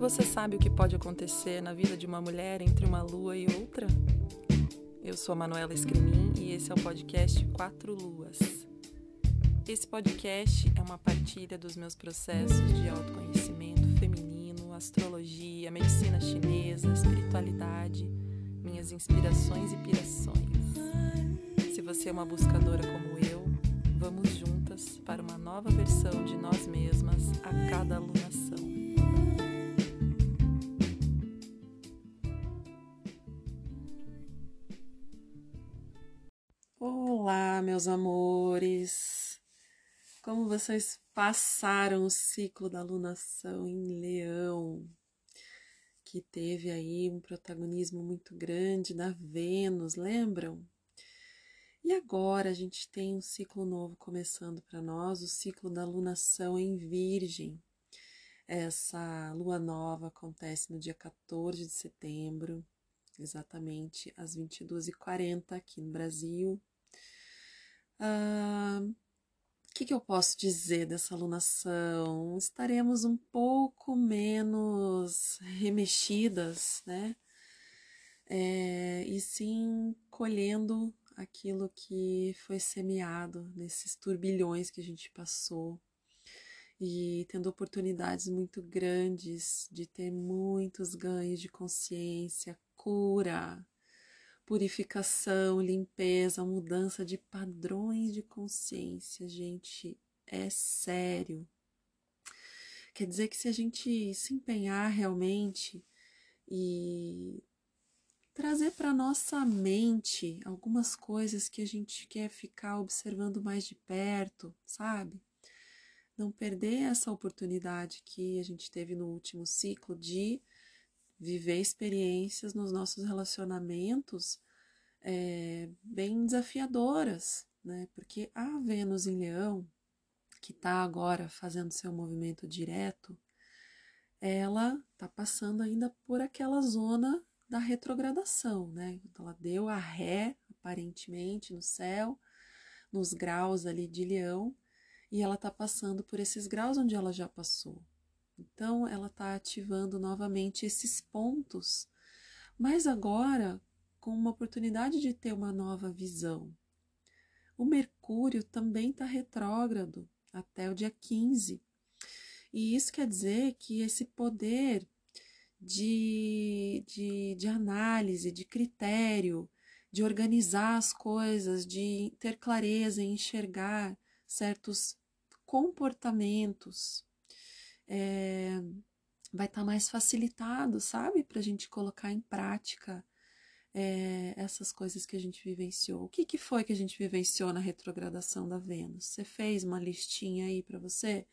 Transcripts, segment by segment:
Você sabe o que pode acontecer na vida de uma mulher entre uma lua e outra? Eu sou a Manuela Escrimin e esse é o podcast Quatro Luas. Esse podcast é uma partilha dos meus processos de autoconhecimento feminino, astrologia, medicina chinesa, espiritualidade, minhas inspirações e pirações. Se você é uma buscadora como eu, vamos juntas para uma nova versão de nós mesmas a cada alunação. Olá, meus amores! Como vocês passaram o ciclo da alunação em Leão, que teve aí um protagonismo muito grande da Vênus, lembram? E agora a gente tem um ciclo novo começando para nós, o ciclo da alunação em Virgem. Essa lua nova acontece no dia 14 de setembro, exatamente às 22h40 aqui no Brasil, o ah, que, que eu posso dizer dessa alunação? Estaremos um pouco menos remexidas, né? É, e sim colhendo aquilo que foi semeado nesses turbilhões que a gente passou e tendo oportunidades muito grandes de ter muitos ganhos de consciência, cura, purificação, limpeza, mudança de padrões de consciência, gente, é sério. Quer dizer que se a gente se empenhar realmente e trazer para nossa mente algumas coisas que a gente quer ficar observando mais de perto, sabe? Não perder essa oportunidade que a gente teve no último ciclo de viver experiências nos nossos relacionamentos é, bem desafiadoras, né? Porque a Vênus em Leão, que está agora fazendo seu movimento direto, ela está passando ainda por aquela zona da retrogradação, né? Ela deu a ré, aparentemente, no céu, nos graus ali de Leão, e ela está passando por esses graus onde ela já passou. Então, ela está ativando novamente esses pontos, mas agora com uma oportunidade de ter uma nova visão. O Mercúrio também está retrógrado até o dia 15. E isso quer dizer que esse poder de, de, de análise, de critério, de organizar as coisas, de ter clareza em enxergar certos comportamentos, é, vai estar tá mais facilitado, sabe? Para a gente colocar em prática é, essas coisas que a gente vivenciou. O que, que foi que a gente vivenciou na retrogradação da Vênus? Você fez uma listinha aí para você?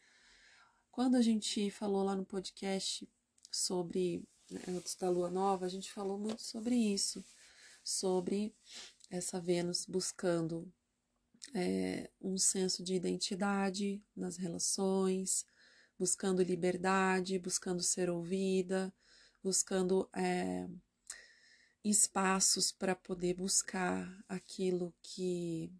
Quando a gente falou lá no podcast sobre né, antes da lua nova, a gente falou muito sobre isso, sobre essa Vênus buscando é, um senso de identidade nas relações, buscando liberdade, buscando ser ouvida, buscando é, espaços para poder buscar aquilo que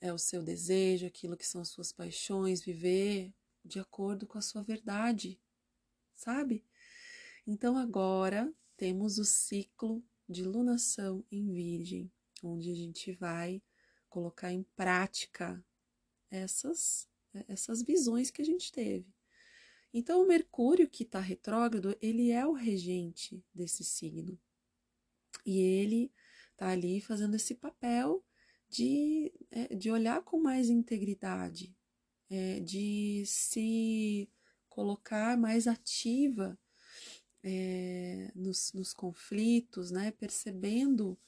é o seu desejo, aquilo que são suas paixões, viver de acordo com a sua verdade, sabe? Então agora temos o ciclo de lunação em Virgem, onde a gente vai colocar em prática essas essas visões que a gente teve. Então, o Mercúrio que está retrógrado, ele é o regente desse signo. E ele está ali fazendo esse papel de, é, de olhar com mais integridade, é, de se colocar mais ativa é, nos, nos, conflitos, né? percebendo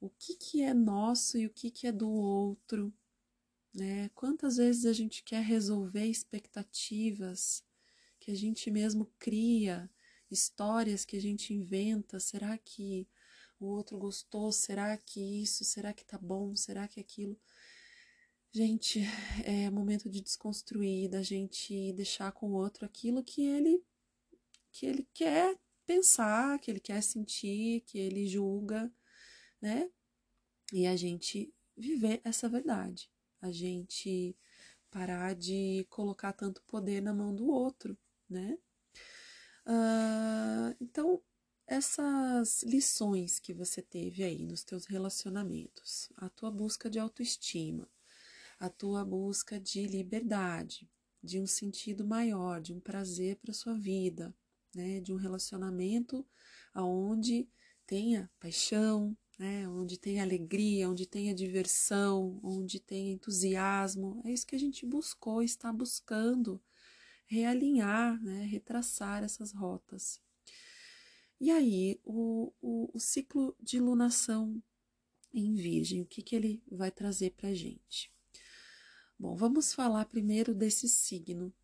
o que, que é nosso e o que, que é do outro. Né? Quantas vezes a gente quer resolver expectativas que a gente mesmo cria, histórias que a gente inventa. Será que o outro gostou? Será que isso? Será que tá bom? Será que aquilo? Gente, é momento de desconstruir, da gente deixar com o outro aquilo que ele que ele quer pensar, que ele quer sentir, que ele julga, né? E a gente viver essa verdade. A gente parar de colocar tanto poder na mão do outro, né? Uh, essas lições que você teve aí nos teus relacionamentos, a tua busca de autoestima, a tua busca de liberdade, de um sentido maior, de um prazer para sua vida, né, de um relacionamento aonde tenha paixão, né, onde tenha alegria, onde tenha diversão, onde tenha entusiasmo. É isso que a gente buscou, está buscando realinhar, né, retraçar essas rotas. E aí, o, o, o ciclo de lunação em Virgem, o que, que ele vai trazer para a gente? Bom, vamos falar primeiro desse signo,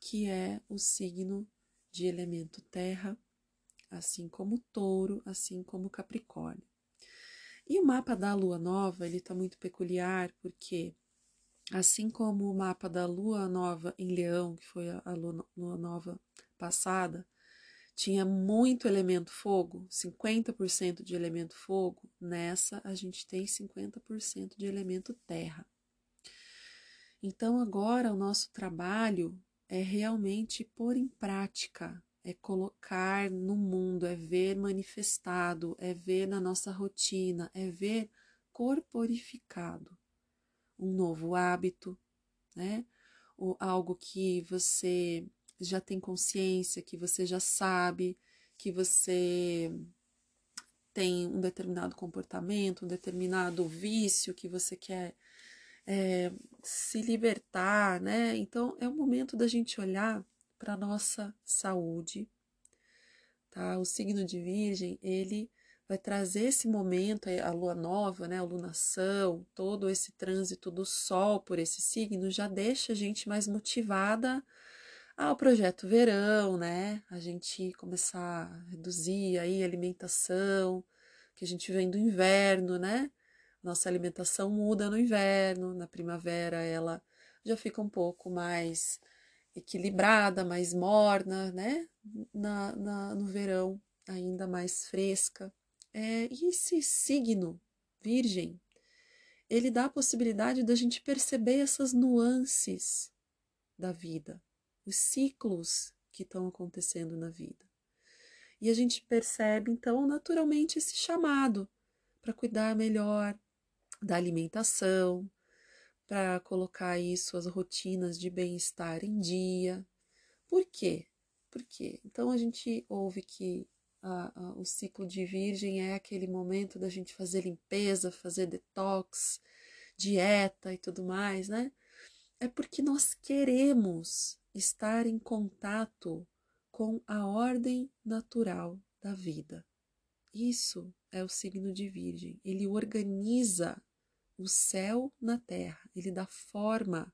que é o signo de elemento terra, assim como touro, assim como capricórnio. E o mapa da lua nova, ele está muito peculiar, porque assim como o mapa da lua nova em leão, que foi a lua, nova passada, tinha muito elemento fogo, 50% de elemento fogo, nessa a gente tem 50% de elemento terra. Então agora o nosso trabalho é realmente pôr em prática, é colocar no mundo, é ver manifestado, é ver na nossa rotina, é ver corporificado um novo hábito, né? Ou algo que você já tem consciência, que você já sabe, que você tem um determinado comportamento, um determinado vício que você quer é, se libertar, né? Então é o momento da gente olhar para nossa saúde, tá? O signo de Virgem, ele vai trazer esse momento, a lua nova, né, a lunação, todo esse trânsito do sol por esse signo já deixa a gente mais motivada ao projeto verão, né? A gente começar a reduzir aí a alimentação, que a gente vem do inverno, né? Nossa alimentação muda no inverno, na primavera ela já fica um pouco mais equilibrada, mais morna, né? Na, na no verão, ainda mais fresca. É, e esse signo, Virgem, ele dá a possibilidade da gente perceber essas nuances da vida, os ciclos que estão acontecendo na vida. E a gente percebe, então, naturalmente, esse chamado para cuidar melhor da alimentação, para colocar isso, as rotinas de bem-estar em dia. Por quê? Por quê? Então a gente ouve que a, a, o ciclo de virgem é aquele momento da gente fazer limpeza, fazer detox, dieta e tudo mais, né? É porque nós queremos estar em contato com a ordem natural da vida. Isso é o signo de Virgem. Ele organiza o céu na terra, ele dá forma,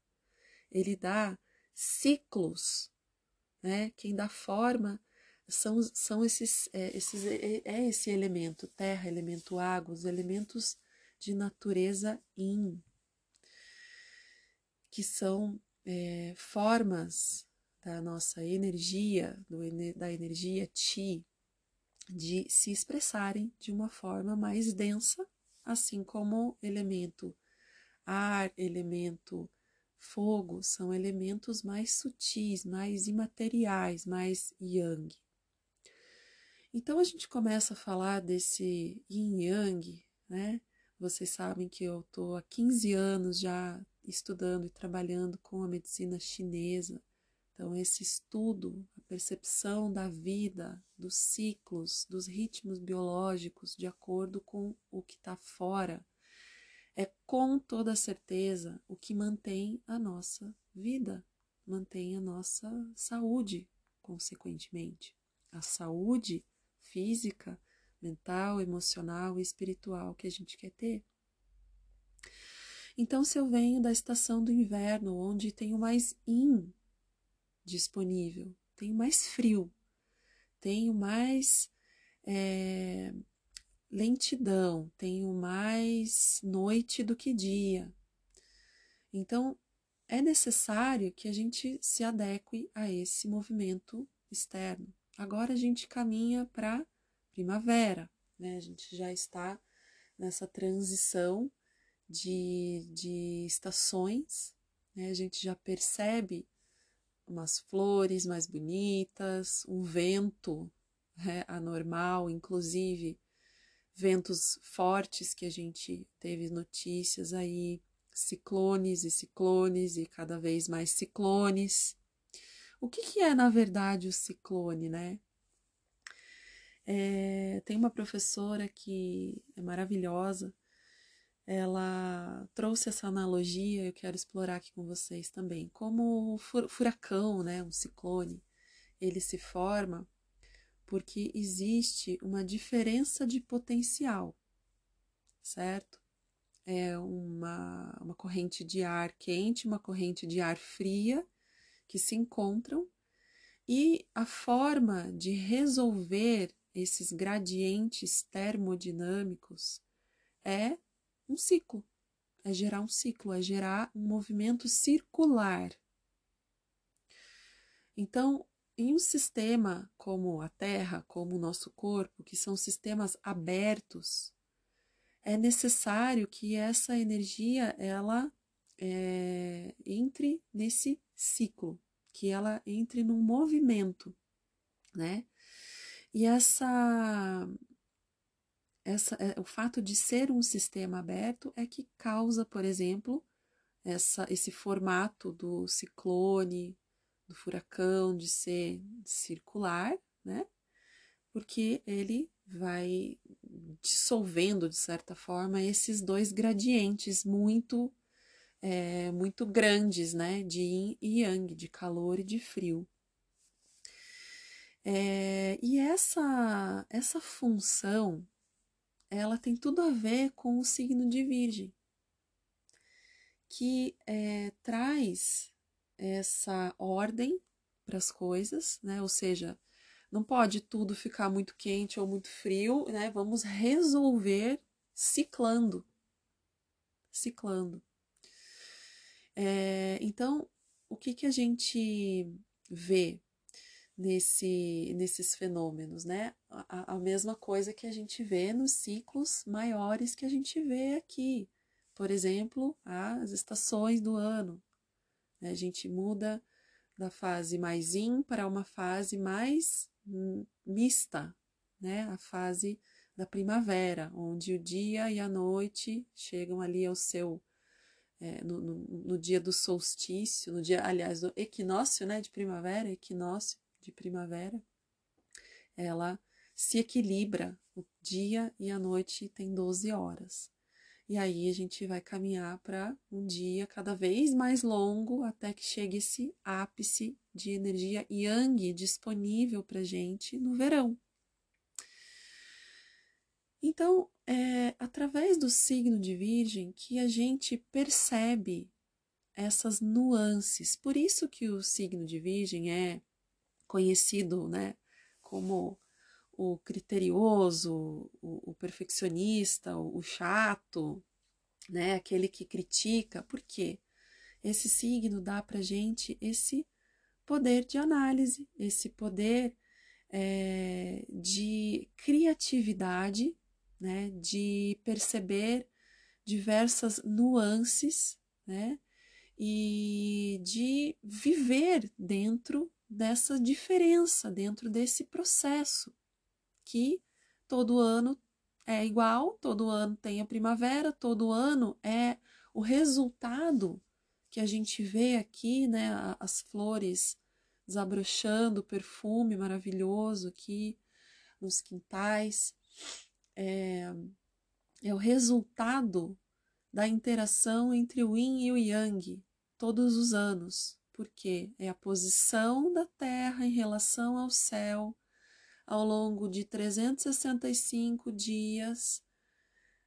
ele dá ciclos. Né? Quem dá forma são, são esses, é, esses é, é esse elemento, terra, elemento água, os elementos de natureza yin, que são é, formas da nossa energia, do, da energia Ti, de se expressarem de uma forma mais densa, assim como elemento ar, elemento fogo, são elementos mais sutis, mais imateriais, mais yang. Então a gente começa a falar desse yin yang, né? Vocês sabem que eu estou há 15 anos já estudando e trabalhando com a medicina chinesa. Então, esse estudo, a percepção da vida, dos ciclos, dos ritmos biológicos, de acordo com o que está fora, é com toda certeza o que mantém a nossa vida, mantém a nossa saúde, consequentemente. A saúde física, mental, emocional e espiritual que a gente quer ter. Então, se eu venho da estação do inverno, onde tenho mais yin disponível, tenho mais frio, tenho mais é, lentidão, tenho mais noite do que dia. Então, é necessário que a gente se adeque a esse movimento externo. Agora a gente caminha para primavera, né? A gente já está nessa transição de, de estações, né? A gente já percebe umas flores mais bonitas, um vento é, anormal, inclusive ventos fortes que a gente teve notícias aí, ciclones e ciclones e cada vez mais ciclones. O que, que é, na verdade, o ciclone, né? É, tem uma professora que é maravilhosa, ela trouxe essa analogia, eu quero explorar aqui com vocês também. Como o furacão, né, um ciclone, ele se forma porque existe uma diferença de potencial, certo? É uma, uma corrente de ar quente, uma corrente de ar fria que se encontram e a forma de resolver esses gradientes termodinâmicos é um ciclo, é gerar um ciclo, é gerar um movimento circular. Então, em um sistema como a Terra, como o nosso corpo, que são sistemas abertos, é necessário que essa energia ela é, entre nesse ciclo, que ela entre num movimento, né? E essa, essa é, o fato de ser um sistema aberto é que causa, por exemplo, essa, esse formato do ciclone, do furacão, de ser circular, né? Porque ele vai dissolvendo, de certa forma, esses dois gradientes muito é, muito grandes, né, de yin e yang, de calor e de frio. É, e essa, essa função, ela tem tudo a ver com o signo de Virgem, que é, traz essa ordem para as coisas, né? Ou seja, não pode tudo ficar muito quente ou muito frio, né? Vamos resolver ciclando, ciclando. É, então, o que que a gente vê nesse, nesses fenômenos, né? A, a, mesma coisa que a gente vê nos ciclos maiores que a gente vê aqui. Por exemplo, as estações do ano. Né? A gente muda da fase mais in para uma fase mais mista, né? A fase da primavera, onde o dia e a noite chegam ali ao seu é, no, no, no, dia do solstício, no dia, aliás, do equinócio, né, de primavera, equinócio, de primavera, ela se equilibra. O dia e a noite tem 12 horas. E aí a gente vai caminhar para um dia cada vez mais longo até que chegue esse ápice de energia yang disponível para gente no verão. Então, é através do signo de Virgem que a gente percebe essas nuances. Por isso que o signo de Virgem é conhecido né, como o criterioso, o, o perfeccionista, o, o, chato, né, aquele que critica. Por quê? Esse signo dá para gente esse poder de análise, esse poder é, de criatividade, né, de perceber diversas nuances, né, e de viver dentro dessa diferença dentro desse processo, que todo ano é igual, todo ano tem a primavera, todo ano é o resultado que a gente vê aqui, né, as flores desabrochando, o perfume maravilhoso aqui nos quintais, é, é o resultado da interação entre o yin e o yang todos os anos, porque é a posição da Terra em relação ao céu ao longo de 365 dias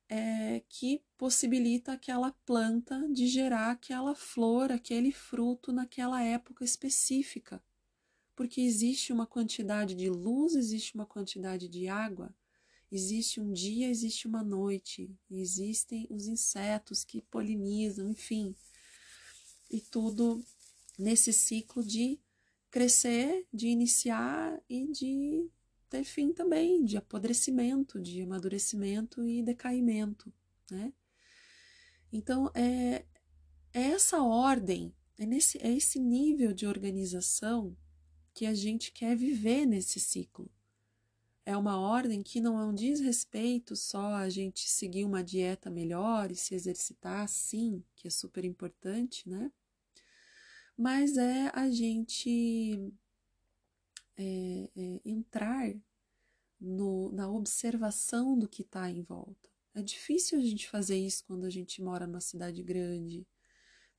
é, que possibilita aquela planta de gerar aquela flor, aquele fruto naquela época específica. Porque existe uma quantidade de luz, existe uma quantidade de água, existe um dia, existe uma noite, existem os insetos que polinizam, enfim. E tudo nesse ciclo de crescer, de iniciar e de ter fim também, de apodrecimento, de amadurecimento e decaimento, né? Então, é, é essa ordem, é, nesse, é esse nível de organização que a gente quer viver nesse ciclo. É uma ordem que não é um desrespeito só a gente seguir uma dieta melhor e se exercitar, sim, que é super importante, né? Mas é a gente é, é, entrar no, na observação do que está em volta. É difícil a gente fazer isso quando a gente mora numa cidade grande,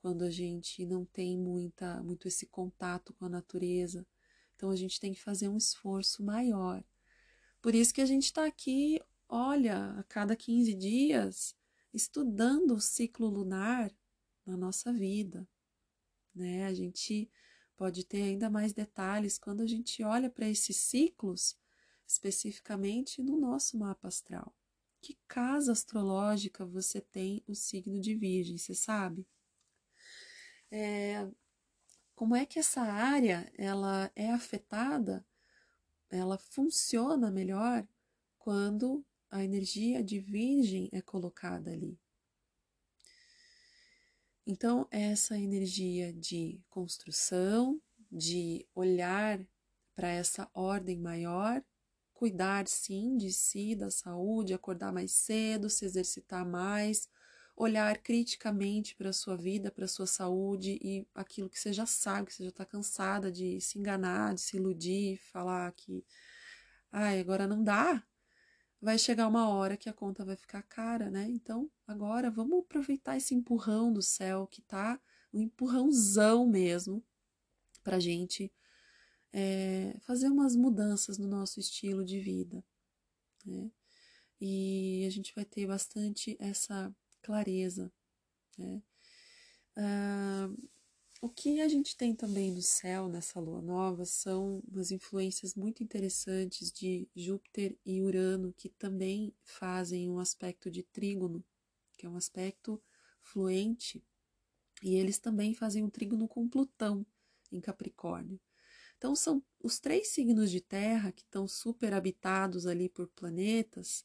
quando a gente não tem muita, muito esse contato com a natureza. Então a gente tem que fazer um esforço maior por isso que a gente está aqui, olha, a cada 15 dias, estudando o ciclo lunar na nossa vida. Né? A gente pode ter ainda mais detalhes quando a gente olha para esses ciclos, especificamente no nosso mapa astral. Que casa astrológica você tem o signo de Virgem, você sabe? É, como é que essa área ela é afetada ela funciona melhor quando a energia de virgem é colocada ali. Então, essa energia de construção, de olhar para essa ordem maior, cuidar sim de si, da saúde, acordar mais cedo, se exercitar mais, olhar criticamente para a sua vida, para a sua saúde e aquilo que você já sabe, que você já está cansada de se enganar, de se iludir, falar que ai, agora não dá. Vai chegar uma hora que a conta vai ficar cara, né? Então, agora vamos aproveitar esse empurrão do céu que tá um empurrãozão mesmo para gente é, fazer umas mudanças no nosso estilo de vida, né? E a gente vai ter bastante essa clareza. Né? Ah, o que a gente tem também no céu nessa lua nova são umas influências muito interessantes de Júpiter e Urano, que também fazem um aspecto de trígono, que é um aspecto fluente, e eles também fazem um trígono com Plutão em Capricórnio. Então, são os três signos de terra que estão super habitados ali por planetas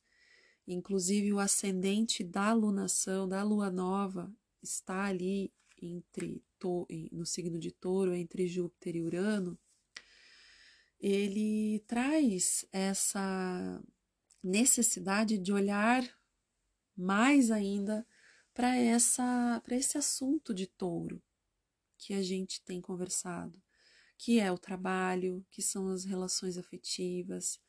Inclusive, o ascendente da lunação, da lua nova, está ali entre no signo de touro, entre Júpiter e Urano. Ele traz essa necessidade de olhar mais ainda para essa para esse assunto de touro que a gente tem conversado, que é o trabalho, que são as relações afetivas,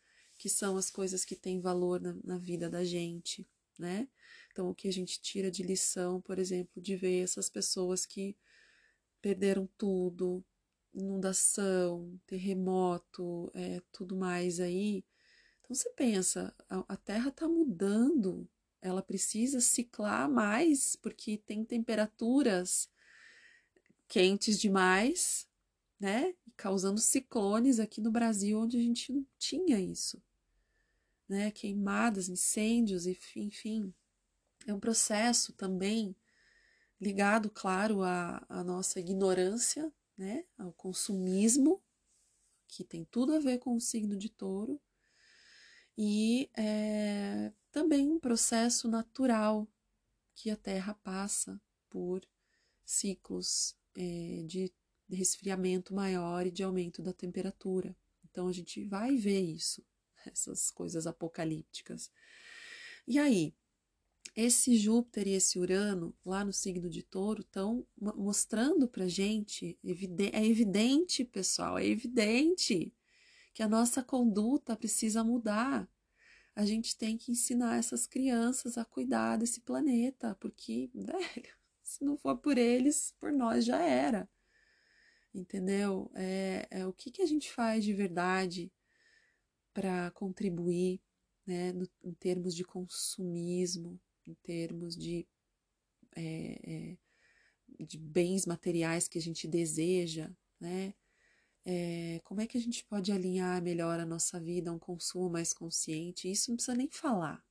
que são as coisas que têm valor na, na vida da gente, né? Então, o que a gente tira de lição, por exemplo, de ver essas pessoas que perderam tudo, inundação, terremoto, é, tudo mais aí. Então, você pensa, a, a Terra está mudando, ela precisa ciclar mais, porque tem temperaturas quentes demais, né? Causando ciclones aqui no Brasil, onde a gente não tinha isso né, queimadas, incêndios, enfim. É um processo também ligado, claro, à, à nossa ignorância, né, ao consumismo, que tem tudo a ver com o signo de touro, e é, também um processo natural que a Terra passa por ciclos é, de resfriamento maior e de aumento da temperatura. Então a gente vai ver isso essas coisas apocalípticas. E aí, esse Júpiter e esse Urano, lá no signo de Touro, estão mostrando para gente, é evidente, pessoal, é evidente que a nossa conduta precisa mudar. A gente tem que ensinar essas crianças a cuidar desse planeta, porque, velho, se não for por eles, por nós já era. Entendeu? É, é o que, que a gente faz de verdade para contribuir né, no, em termos de consumismo, em termos de, é, é, de bens materiais que a gente deseja, né? É, como é que a gente pode alinhar melhor a nossa vida a um consumo mais consciente? Isso não precisa nem falar.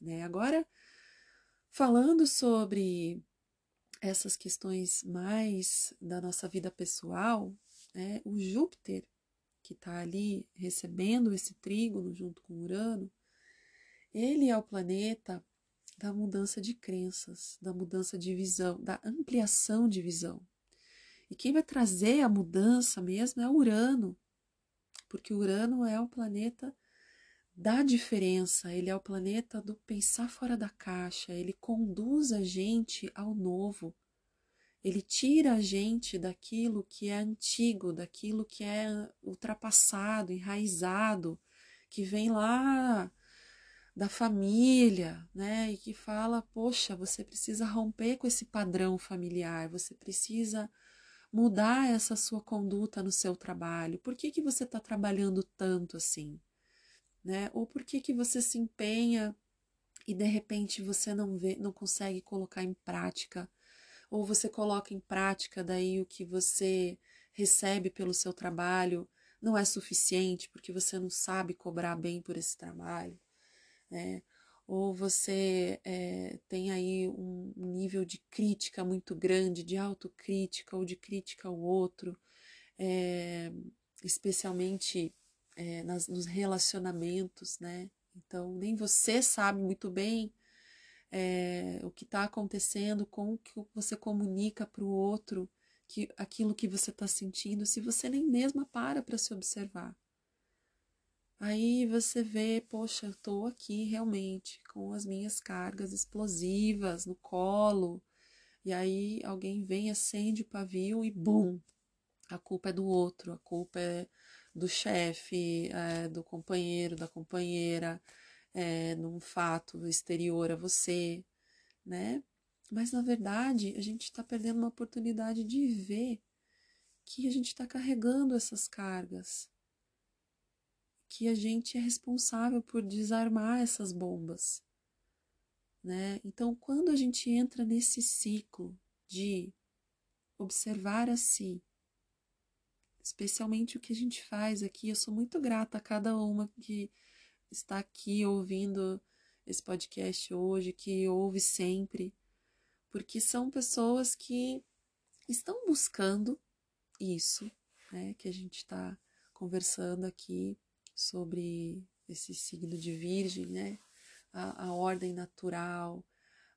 Né? Agora, falando sobre essas questões mais da nossa vida pessoal, né, o Júpiter que está ali recebendo esse trígono junto com Urano, ele é o planeta da mudança de crenças, da mudança de visão, da ampliação de visão. E quem vai trazer a mudança mesmo é Urano, porque Urano é o planeta da diferença, ele é o planeta do pensar fora da caixa, ele conduz a gente ao novo. Ele tira a gente daquilo que é antigo, daquilo que é ultrapassado, enraizado, que vem lá da família, né? E que fala, poxa, você precisa romper com esse padrão familiar, você precisa mudar essa sua conduta no seu trabalho. Por que, que você está trabalhando tanto assim? Né? Ou por que, que você se empenha e de repente você não vê, não consegue colocar em prática ou você coloca em prática, daí o que você recebe pelo seu trabalho não é suficiente porque você não sabe cobrar bem por esse trabalho, né? Ou você é, tem aí um nível de crítica muito grande, de autocrítica ou de crítica ao outro, é, especialmente é, nas, nos relacionamentos, né? Então, nem você sabe muito bem é, o que está acontecendo, com o que você comunica para o outro, que aquilo que você está sentindo, se você nem mesma para para se observar. Aí você vê, poxa, eu estou aqui realmente com as minhas cargas explosivas no colo, e aí alguém vem, acende o pavio e bum, a culpa é do outro, a culpa é do chefe, é do companheiro, da companheira, é, num fato exterior a você, né? Mas na verdade a gente está perdendo uma oportunidade de ver que a gente está carregando essas cargas, que a gente é responsável por desarmar essas bombas, né? Então, quando a gente entra nesse ciclo de observar a si, especialmente o que a gente faz aqui, eu sou muito grata a cada uma que está aqui ouvindo esse podcast hoje, que ouve sempre, porque são pessoas que estão buscando isso, né, que a gente está conversando aqui sobre esse signo de Virgem, né, a, a ordem natural,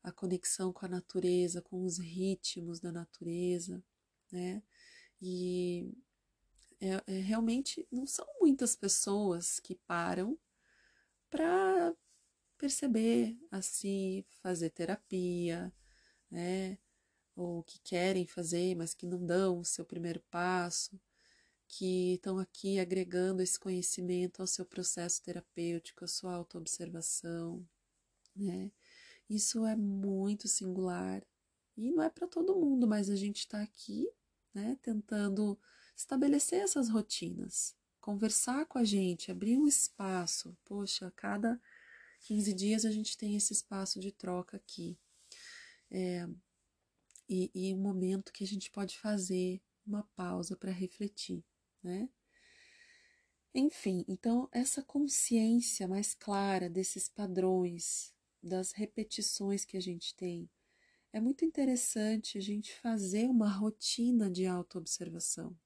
a conexão com a natureza, com os ritmos da natureza, né, e é, é, realmente não são muitas pessoas que param para perceber assim, fazer terapia, né? Ou que querem fazer, mas que não dão o seu primeiro passo, que estão aqui agregando esse conhecimento ao seu processo terapêutico, à sua autoobservação, né? Isso é muito singular e não é para todo mundo, mas a gente está aqui, né, tentando estabelecer essas rotinas, conversar com a gente, abrir um espaço. Poxa, a cada 15 dias a gente tem esse espaço de troca aqui. É, e, e um momento que a gente pode fazer uma pausa para refletir, né? Enfim, então essa consciência mais clara desses padrões, das repetições que a gente tem, é muito interessante a gente fazer uma rotina de autoobservação.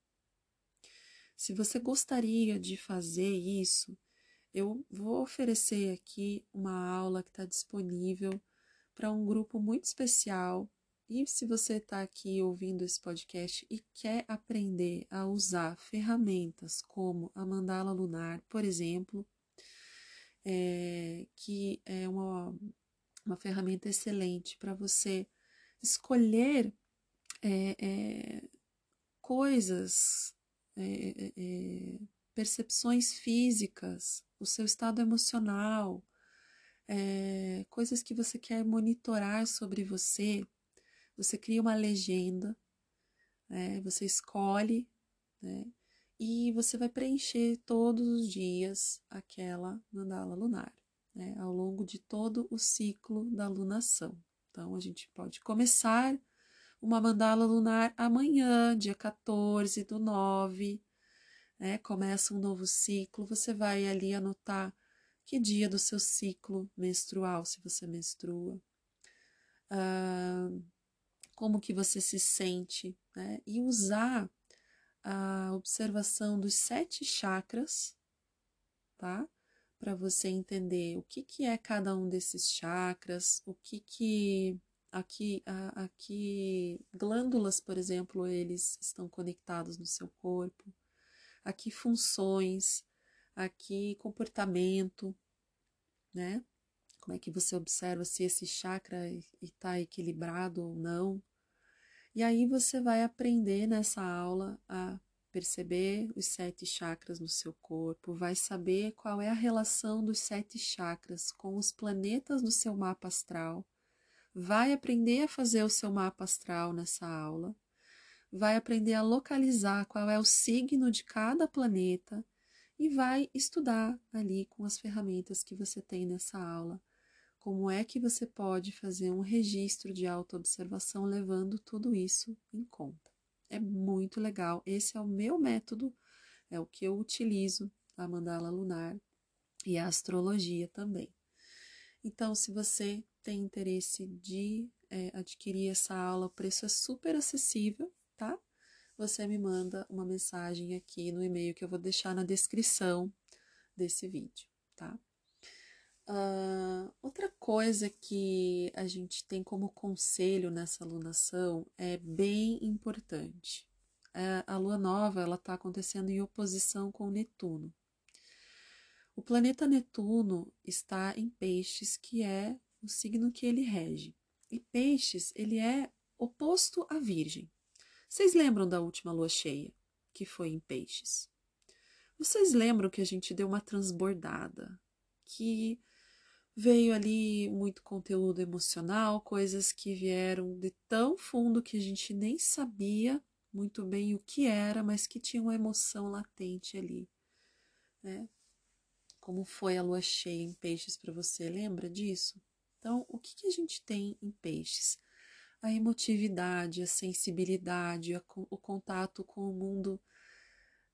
Se você gostaria de fazer isso, eu vou oferecer aqui uma aula que está disponível para um grupo muito especial. E se você está aqui ouvindo esse podcast e quer aprender a usar ferramentas como a mandala lunar, por exemplo, é, que é uma, uma ferramenta excelente para você escolher é, é, coisas é, é, é, percepções físicas, o seu estado emocional, é, coisas que você quer monitorar sobre você, você cria uma legenda, né, você escolhe, né, e você vai preencher todos os dias aquela mandala lunar, né, ao longo de todo o ciclo da lunação. Então, a gente pode começar uma mandala lunar amanhã, dia 14 do 9, né? Começa um novo ciclo, você vai ali anotar que dia do seu ciclo menstrual, se você menstrua, ah, como que você se sente, né? E usar a observação dos sete chakras, tá? Para você entender o que, que é cada um desses chakras, o que que Aqui, aqui, glândulas, por exemplo, eles estão conectados no seu corpo. Aqui, funções, aqui comportamento, né? Como é que você observa se esse chakra está equilibrado ou não? E aí você vai aprender nessa aula a perceber os sete chakras no seu corpo, vai saber qual é a relação dos sete chakras com os planetas do seu mapa astral, vai aprender a fazer o seu mapa astral nessa aula, vai aprender a localizar qual é o signo de cada planeta e vai estudar ali com as ferramentas que você tem nessa aula como é que você pode fazer um registro de autoobservação levando tudo isso em conta. É muito legal. Esse é o meu método, é o que eu utilizo, a mandala lunar e a astrologia também. Então, se você tem interesse de é, adquirir essa aula, o preço é super acessível, tá? Você me manda uma mensagem aqui no e-mail que eu vou deixar na descrição desse vídeo, tá? Uh, outra coisa que a gente tem como conselho nessa alunação é bem importante. É, a lua nova ela está acontecendo em oposição com Netuno. O planeta Netuno está em Peixes, que é o signo que ele rege. E Peixes ele é oposto à Virgem. Vocês lembram da última lua cheia, que foi em Peixes? Vocês lembram que a gente deu uma transbordada, que veio ali muito conteúdo emocional, coisas que vieram de tão fundo que a gente nem sabia muito bem o que era, mas que tinha uma emoção latente ali, né? Como foi a lua cheia em peixes para você, lembra disso? Então, o que, que a gente tem em peixes? A emotividade, a sensibilidade, a, o contato com o mundo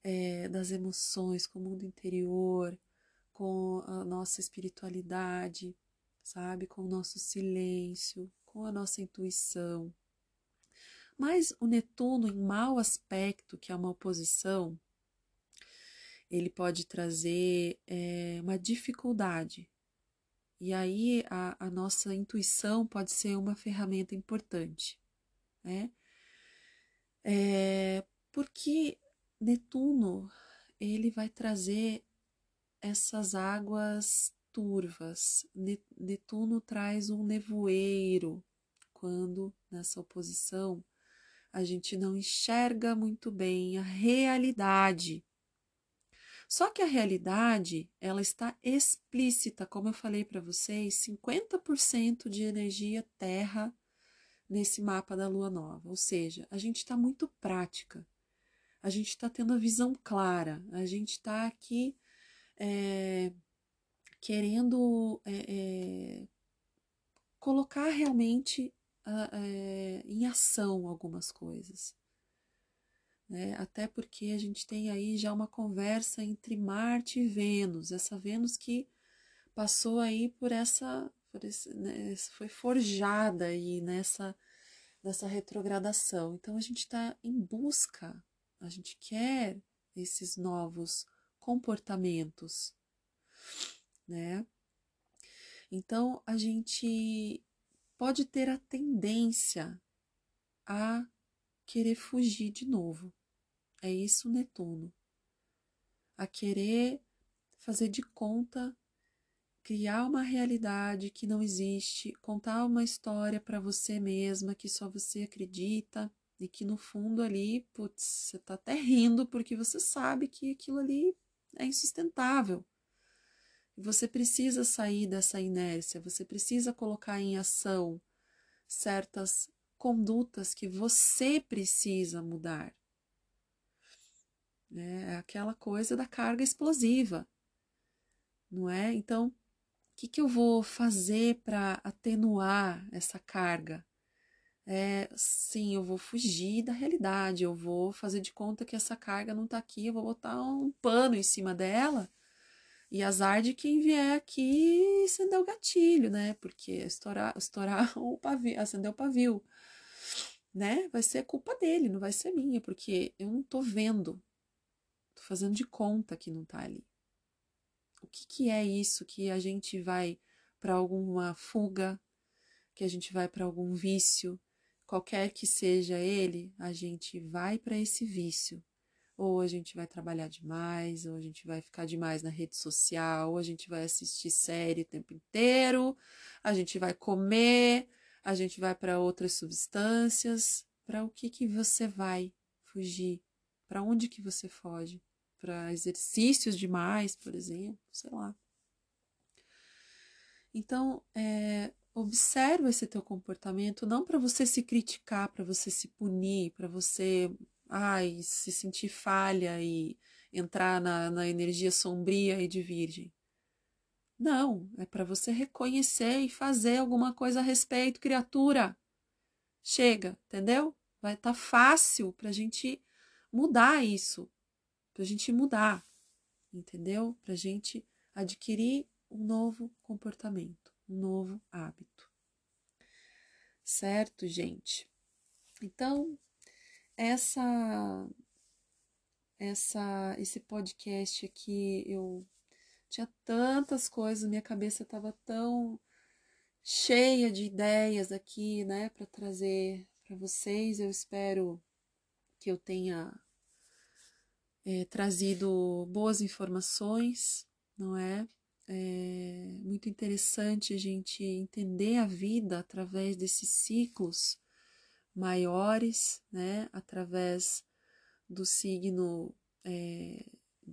é, das emoções, com o mundo interior, com a nossa espiritualidade, sabe? Com o nosso silêncio, com a nossa intuição. Mas o Netuno, em mau aspecto, que é uma oposição, ele pode trazer é, uma dificuldade. E aí a, a, nossa intuição pode ser uma ferramenta importante, né? É, porque Netuno ele vai trazer essas águas turvas. Netuno traz um nevoeiro quando nessa oposição a gente não enxerga muito bem a realidade. Só que a realidade, ela está explícita, como eu falei para vocês, 50% de energia terra nesse mapa da lua nova. Ou seja, a gente está muito prática. A gente está tendo a visão clara. A gente está aqui é, querendo é, é, colocar realmente em ação algumas coisas. Né? Até porque a gente tem aí já uma conversa entre Marte e Vênus, essa Vênus que passou aí por essa, por esse, né, foi forjada aí nessa, nessa retrogradação. Então a gente está em busca, a gente quer esses novos comportamentos, né? Então a gente pode ter a tendência a querer fugir de novo. É isso Netuno. A querer fazer de conta, criar uma realidade que não existe, contar uma história para você mesma que só você acredita e que no fundo ali, putz, você tá até rindo porque você sabe que aquilo ali é insustentável. Você precisa sair dessa inércia, você precisa colocar em ação certas condutas que você precisa mudar. É, é aquela coisa da carga explosiva, não é? Então, o que, que eu vou fazer para atenuar essa carga? é, sim, eu vou fugir da realidade, eu vou fazer de conta que essa carga não está aqui, eu vou botar um pano em cima dela e azar de quem vier aqui acender o gatilho, né? Porque estourar, estourar o pavio, acender o pavio, né? Vai ser culpa dele, não vai ser minha, porque eu não tô vendo, fazendo de conta que não tá ali. O que, que é isso que a gente vai para alguma fuga, que a gente vai para algum vício, qualquer que seja ele, a gente vai para esse vício, ou a gente vai trabalhar demais, ou a gente vai ficar demais na rede social, ou a gente vai assistir série o tempo inteiro, a gente vai comer, a gente vai para outras substâncias. Para o que que você vai fugir? Para onde que você foge? Para exercícios demais, por exemplo, sei lá. Então, é, observa esse teu comportamento não para você se criticar, para você se punir, para você ai, se sentir falha e entrar na, na energia sombria e de virgem. Não, é para você reconhecer e fazer alguma coisa a respeito, criatura. Chega, entendeu? Vai estar tá fácil para a gente mudar isso, para a gente mudar, entendeu? Para a gente adquirir um novo comportamento, um novo hábito. Certo, gente? Então, essa essa esse podcast aqui eu tinha tantas coisas, minha cabeça estava tão cheia de ideias aqui, né, para trazer para vocês. Eu espero que eu tenha é, trazido boas informações, não é? É muito interessante a gente entender a vida através desses ciclos maiores, né, através do signo é,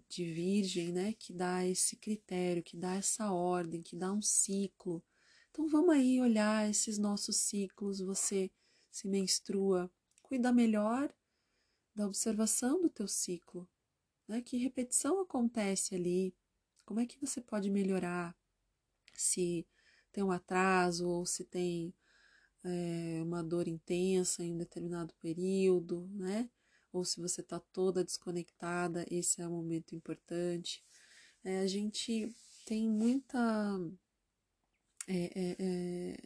de Virgem, né, que dá esse critério, que dá essa ordem, que dá um ciclo. Então vamos aí olhar esses nossos ciclos. Você se menstrua, cuida melhor da observação do teu ciclo, né? Que repetição acontece ali? Como é que você pode melhorar? Se tem um atraso ou se tem é, uma dor intensa em um determinado período, né? Ou se você está toda desconectada, esse é o momento importante. É, a gente tem muita. É,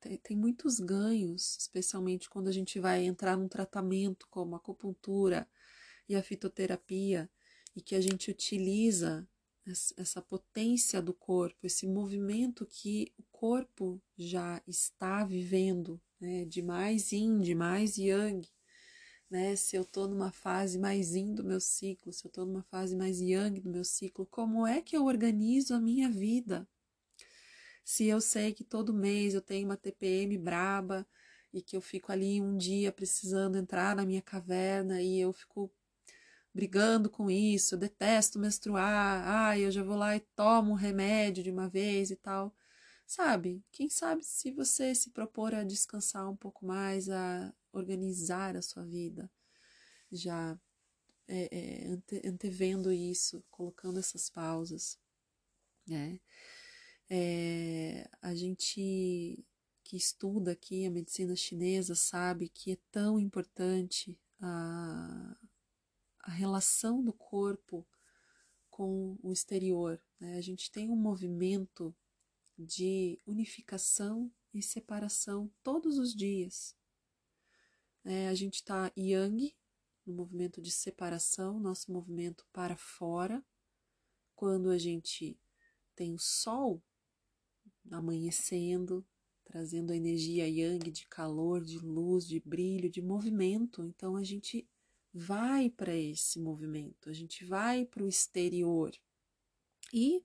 tem, tem muitos ganhos, especialmente quando a gente vai entrar num tratamento como acupuntura e a fitoterapia, e que a gente utiliza essa potência do corpo, esse movimento que o corpo já está vivendo, né, de mais yin, de mais yang, né? Se eu estou numa fase mais yin do meu ciclo, se eu estou numa fase mais yang do meu ciclo, como é que eu organizo a minha vida? Se eu sei que todo mês eu tenho uma TPM braba e que eu fico ali um dia precisando entrar na minha caverna e eu fico brigando com isso, eu detesto menstruar, ai, eu já vou lá e tomo um remédio de uma vez e tal. Sabe? Quem sabe se você se propor a descansar um pouco mais, a organizar a sua vida, já é, é, ante, antevendo isso, colocando essas pausas, né? É, a gente que estuda aqui a medicina chinesa sabe que é tão importante a, a relação do corpo com o exterior. Né? A gente tem um movimento de unificação e separação todos os dias. É, a gente está yang, no movimento de separação, nosso movimento para fora. Quando a gente tem o sol amanhecendo, trazendo a energia yang de calor, de luz, de brilho, de movimento, então a gente vai para esse movimento, a gente vai para o exterior. E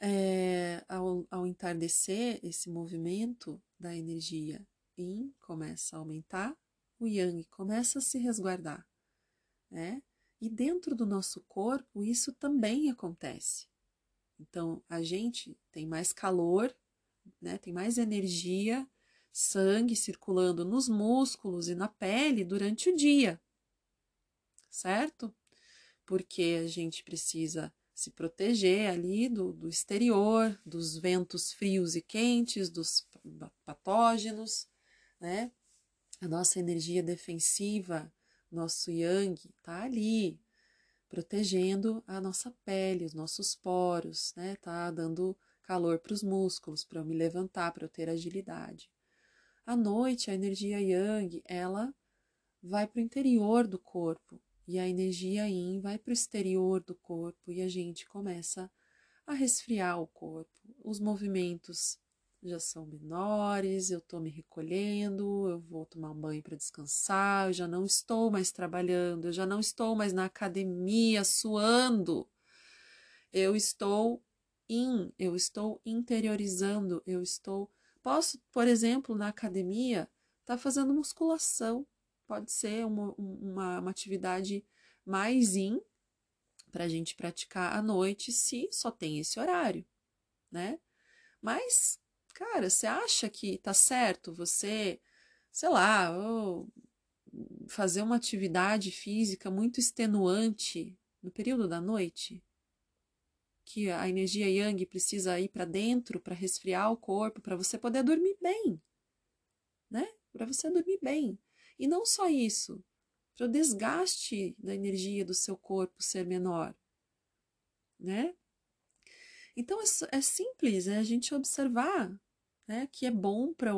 é, ao, ao entardecer, esse movimento da energia Yin começa a aumentar, o Yang começa a se resguardar. Né? E dentro do nosso corpo, isso também acontece. Então, a gente tem mais calor, né? tem mais energia, sangue circulando nos músculos e na pele durante o dia certo? Porque a gente precisa se proteger ali do, do exterior, dos ventos frios e quentes, dos patógenos, né? A nossa energia defensiva, nosso yang, tá ali, protegendo a nossa pele, os nossos poros, né? Tá dando calor para os músculos, para eu me levantar, para eu ter agilidade. À noite, a energia yang, ela vai para o interior do corpo, e a energia yin vai para o exterior do corpo e a gente começa a resfriar o corpo. Os movimentos já são menores, eu estou me recolhendo, eu vou tomar um banho para descansar, eu já não estou mais trabalhando, eu já não estou mais na academia suando. Eu estou in, eu estou interiorizando, eu estou. Posso, por exemplo, na academia, estar tá fazendo musculação. Pode ser uma, uma, uma atividade mais in para a gente praticar à noite, se só tem esse horário, né? Mas, cara, você acha que tá certo você, sei lá, fazer uma atividade física muito extenuante no período da noite? que a energia yang precisa ir para dentro para resfriar o corpo, para você poder dormir bem, né? Para você dormir bem. E não só isso, para o desgaste da energia do seu corpo ser menor, né? Então é, é simples, é a gente observar né, que é bom para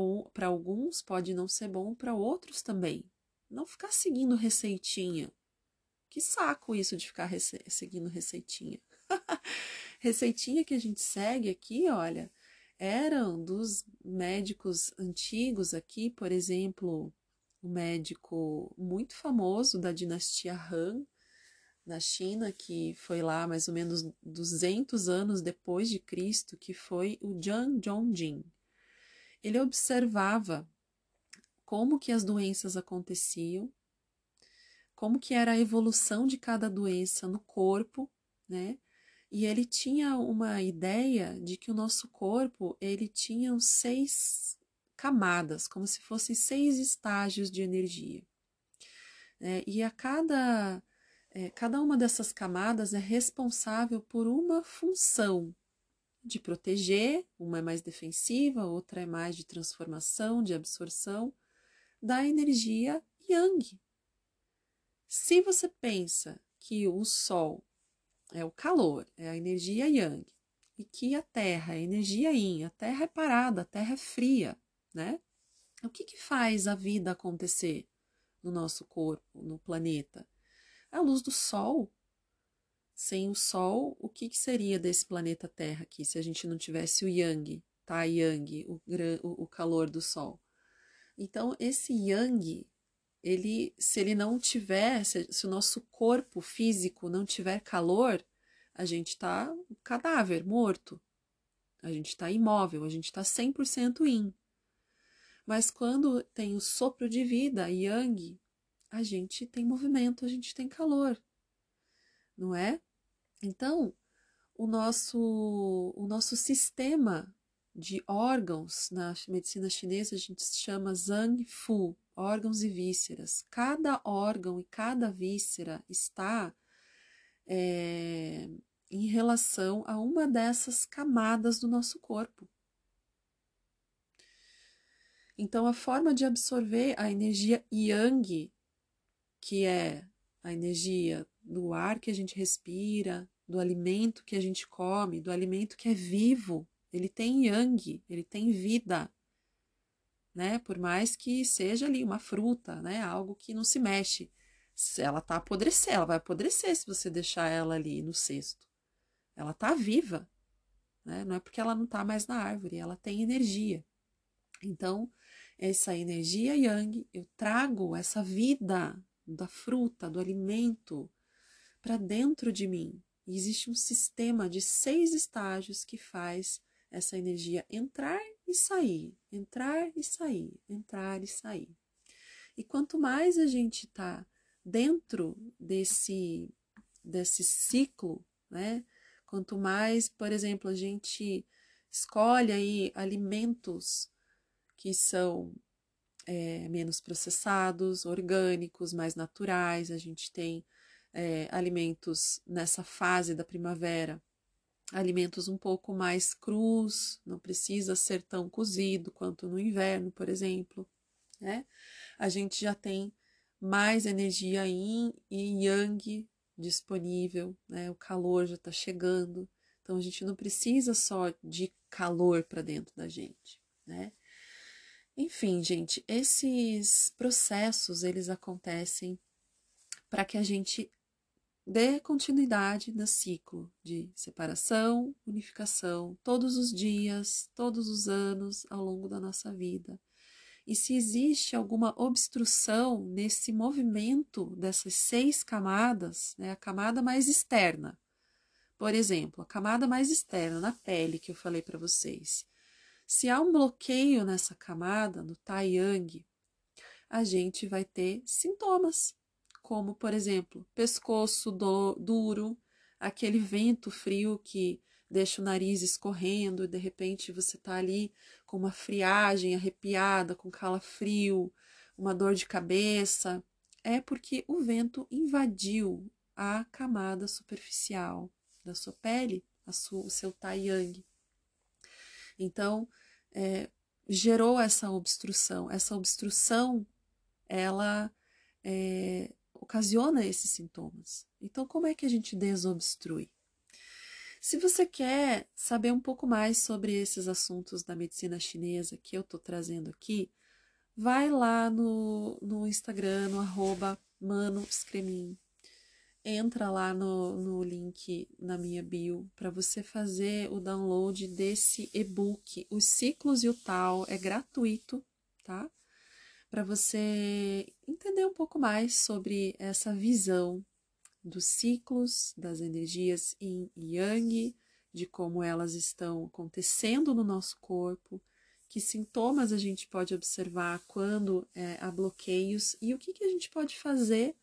alguns, pode não ser bom para outros também. Não ficar seguindo receitinha. Que saco isso de ficar rece seguindo receitinha. receitinha que a gente segue aqui, olha, eram dos médicos antigos aqui, por exemplo, um médico muito famoso da dinastia Han, na China, que foi lá mais ou menos 200 anos depois de Cristo, que foi o Zhang Zhongjin. Ele observava como que as doenças aconteciam, como que era a evolução de cada doença no corpo, né? E ele tinha uma ideia de que o nosso corpo ele tinha seis camadas, como se fossem seis estágios de energia. É, e a cada, é, cada uma dessas camadas é responsável por uma função de proteger, uma é mais defensiva, outra é mais de transformação, de absorção da energia yang. Se você pensa que o Sol é o calor, é a energia yang. E que a Terra é a energia yin, a Terra é parada, a Terra é fria, né? O que, que faz a vida acontecer no nosso corpo, no planeta? A luz do Sol. Sem o Sol, o que, que seria desse planeta Terra aqui, se a gente não tivesse o Yang, tá? Yang, o, o calor do Sol. Então, esse Yang ele, se ele não tiver, se, se o nosso corpo físico não tiver calor, a gente está cadáver, morto. A gente está imóvel, a gente está 100% in. Mas quando tem o sopro de vida, yang, a gente tem movimento, a gente tem calor. Não é? Então, o nosso, o nosso sistema de órgãos na medicina chinesa a gente chama Zhang Fu, órgãos e vísceras. Cada órgão e cada víscera está é, em relação a uma dessas camadas do nosso corpo. Então, a forma de absorver a energia yang, que é a energia do ar que a gente respira, do alimento que a gente come, do alimento que é vivo, ele tem yang, ele tem vida né? Por mais que seja ali uma fruta, né? Algo que não se mexe. Ela tá apodrecer, ela vai apodrecer se você deixar ela ali no cesto. Ela tá viva, né? Não é porque ela não tá mais na árvore, ela tem energia. Então, essa energia yang, eu trago essa vida da fruta, do alimento, para dentro de mim. E existe um sistema de seis estágios que faz essa energia entrar e sair, entrar e sair, entrar e sair. E quanto mais a gente está dentro desse, desse ciclo, né? Quanto mais, por exemplo, a gente escolhe aí alimentos que são é, menos processados, orgânicos, mais naturais, a gente tem é, alimentos nessa fase da primavera alimentos um pouco mais crus, não precisa ser tão cozido quanto no inverno, por exemplo, né? A gente já tem mais energia yin e yang disponível, né? O calor já está chegando, então a gente não precisa só de calor para dentro da gente, né? Enfim, gente, esses processos eles acontecem para que a gente dê continuidade no ciclo de separação, unificação, todos os dias, todos os anos ao longo da nossa vida. E se existe alguma obstrução nesse movimento dessas seis camadas, né, a camada mais externa, por exemplo, a camada mais externa, na pele, que eu falei para vocês. Se há um bloqueio nessa camada, no Tai Yang, a gente vai ter sintomas, como, por exemplo, pescoço do, duro, aquele vento frio que deixa o nariz escorrendo e de repente você está ali com uma friagem arrepiada, com calafrio, uma dor de cabeça. É porque o vento invadiu a camada superficial da sua pele, sua, o seu tai yang. Então, é, gerou essa obstrução. Essa obstrução, ela é, ocasiona esses sintomas. Então, como é que a gente desobstrui? Se você quer saber um pouco mais sobre esses assuntos da medicina chinesa que eu estou trazendo aqui, vai lá no, no Instagram, no arroba Entra lá no, no link na minha bio para você fazer o download desse e-book. Os ciclos e o tal é gratuito, tá? Para você entender um pouco mais sobre essa visão dos ciclos, das energias yin e yang, de como elas estão acontecendo no nosso corpo, que sintomas a gente pode observar quando é, há bloqueios e o que, que a gente pode fazer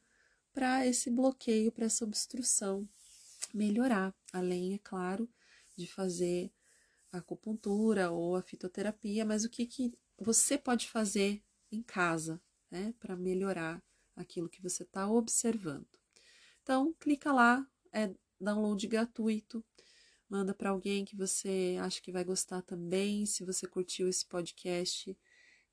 para esse bloqueio, para essa obstrução melhorar, além, é claro, de fazer a acupuntura ou a fitoterapia, mas o que, que você pode fazer em casa né, para melhorar aquilo que você está observando. Então, clica lá, é download gratuito, manda para alguém que você acha que vai gostar também. Se você curtiu esse podcast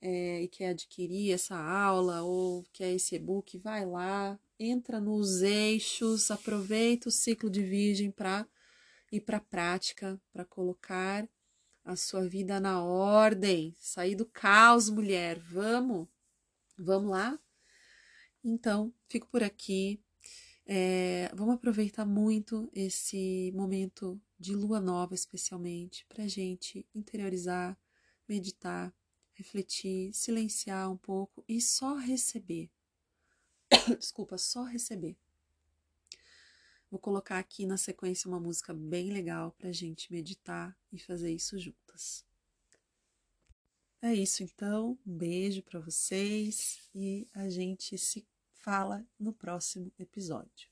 é, e quer adquirir essa aula ou quer esse e-book, vai lá, entra nos eixos, aproveita o ciclo de Virgem para ir para a prática, para colocar a sua vida na ordem, sair do caos, mulher. Vamos? Vamos lá? Então, fico por aqui. É, vamos aproveitar muito esse momento de lua nova, especialmente, para gente interiorizar, meditar, refletir, silenciar um pouco e só receber. Desculpa, só receber. Vou colocar aqui na sequência uma música bem legal para gente meditar e fazer isso juntas. É isso então, um beijo para vocês e a gente se fala no próximo episódio.